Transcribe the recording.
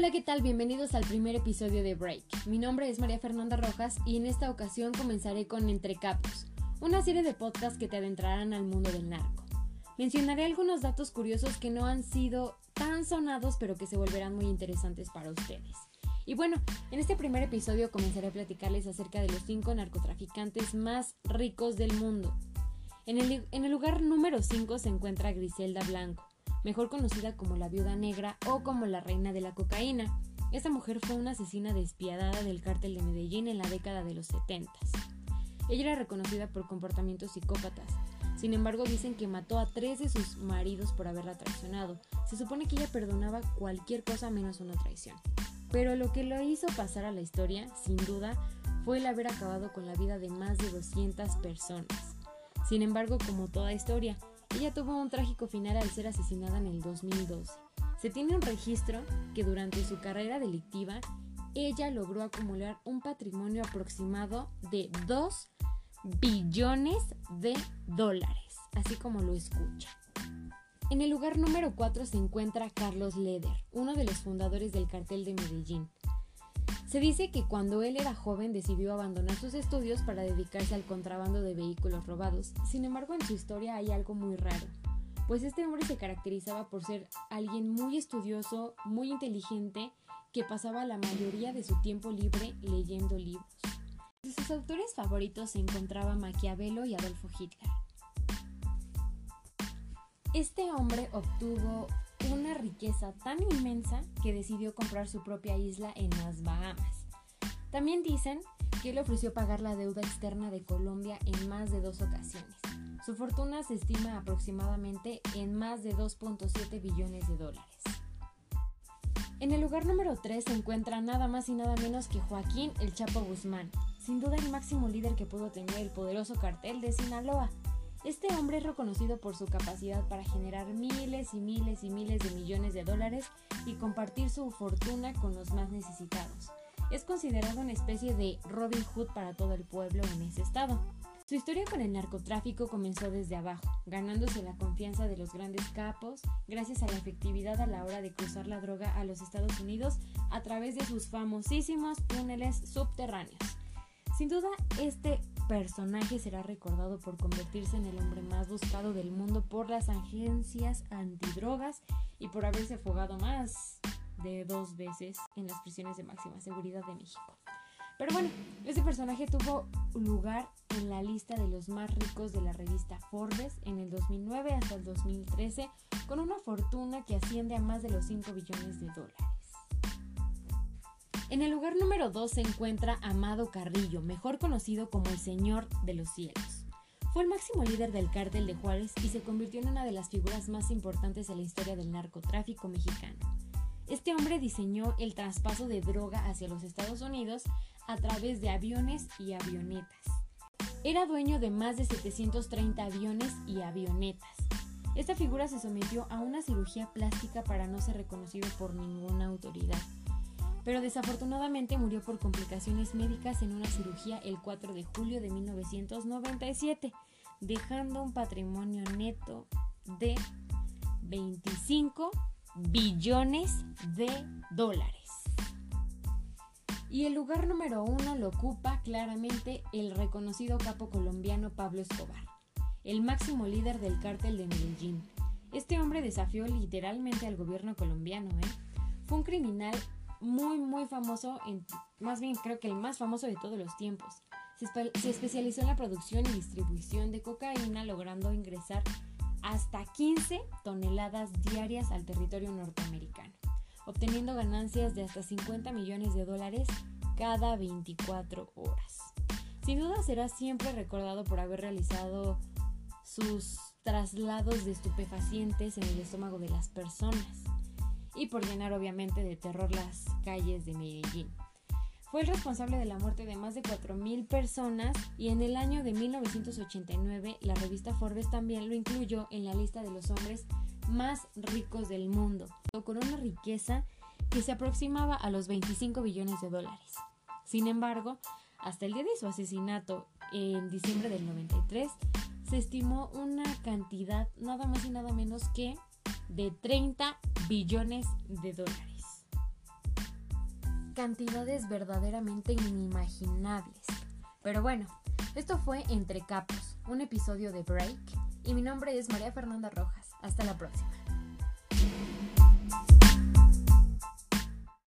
Hola, ¿qué tal? Bienvenidos al primer episodio de Break. Mi nombre es María Fernanda Rojas y en esta ocasión comenzaré con Entre Capos, una serie de podcasts que te adentrarán al mundo del narco. Mencionaré algunos datos curiosos que no han sido tan sonados pero que se volverán muy interesantes para ustedes. Y bueno, en este primer episodio comenzaré a platicarles acerca de los 5 narcotraficantes más ricos del mundo. En el, lugar número 5 se encuentra Griselda Blanco, mejor conocida como la viuda negra o como la reina de la cocaína. Esta mujer fue una asesina despiadada del cártel de Medellín en la década de los 70. Ella era reconocida por comportamientos psicópatas. Sin embargo, dicen que mató a tres de sus maridos por haberla traicionado. Se supone que ella perdonaba cualquier cosa menos una traición. Pero lo que lo hizo pasar a la historia, sin duda, fue el haber acabado con la vida de más de 200 personas. Sin embargo, como toda historia, ella tuvo un trágico final al ser asesinada en el 2012. Se tiene un registro que durante su carrera delictiva, ella logró acumular un patrimonio aproximado de 2 billones de dólares, así como lo escucha. En el lugar número 4 se encuentra Carlos Leder, uno de los fundadores del cartel de Medellín. Se dice que cuando él era joven decidió abandonar sus estudios para dedicarse al contrabando de vehículos robados. Sin embargo, en su historia hay algo muy raro, pues este hombre se caracterizaba por ser alguien muy estudioso, muy inteligente, que pasaba la mayoría de su tiempo libre leyendo libros. De sus autores favoritos se encontraba Maquiavelo y Adolfo Hitler. Este hombre obtuvo una riqueza tan inmensa que decidió comprar su propia isla en las Bahamas. También dicen que él ofreció pagar la deuda externa de Colombia en más de dos ocasiones. Su fortuna se estima aproximadamente en más de 2.7 billones de dólares. En el lugar número 3 se encuentra nada más y nada menos que Joaquín El Chapo Guzmán, sin duda el máximo líder que pudo tener el poderoso cartel de Sinaloa. Este hombre es reconocido por su capacidad para generar miles y miles y miles de millones de dólares y compartir su fortuna con los más necesitados. Es considerado una especie de Robin Hood para todo el pueblo en ese estado. Su historia con el narcotráfico comenzó desde abajo, ganándose la confianza de los grandes capos gracias a la efectividad a la hora de cruzar la droga a los Estados Unidos a través de sus famosísimos túneles subterráneos. Sin duda, este personaje será recordado por convertirse en el hombre más buscado del mundo por las agencias antidrogas y por haberse fugado más de dos veces en las prisiones de máxima seguridad de México. Pero bueno, este personaje tuvo lugar en la lista de los más ricos de la revista Forbes en el 2009 hasta el 2013 con una fortuna que asciende a más de los 5 billones de dólares. En el lugar número 2 se encuentra Amado Carrillo, mejor conocido como el Señor de los Cielos. Fue el máximo líder del cártel de Juárez y se convirtió en una de las figuras más importantes de la historia del narcotráfico mexicano. Este hombre diseñó el traspaso de droga hacia los Estados Unidos a través de aviones y avionetas. Era dueño de más de 730 aviones y avionetas. Esta figura se sometió a una cirugía plástica para no ser reconocido por ninguna autoridad pero desafortunadamente murió por complicaciones médicas en una cirugía el 4 de julio de 1997, dejando un patrimonio neto de 25 billones de dólares. Y el lugar número uno lo ocupa claramente el reconocido capo colombiano Pablo Escobar, el máximo líder del cártel de Medellín. Este hombre desafió literalmente al gobierno colombiano, ¿eh? Fue un criminal muy, muy famoso, en, más bien creo que el más famoso de todos los tiempos. Se, se especializó en la producción y distribución de cocaína, logrando ingresar hasta 15 toneladas diarias al territorio norteamericano, obteniendo ganancias de hasta 50 millones de dólares cada 24 horas. Sin duda será siempre recordado por haber realizado sus traslados de estupefacientes en el estómago de las personas y por llenar obviamente de terror las calles de Medellín. Fue el responsable de la muerte de más de 4.000 personas y en el año de 1989 la revista Forbes también lo incluyó en la lista de los hombres más ricos del mundo, con una riqueza que se aproximaba a los 25 billones de dólares. Sin embargo, hasta el día de su asesinato en diciembre del 93, se estimó una cantidad nada más y nada menos que de 30 billones de dólares. cantidades verdaderamente inimaginables. Pero bueno, esto fue Entre Capos, un episodio de Break, y mi nombre es María Fernanda Rojas. Hasta la próxima.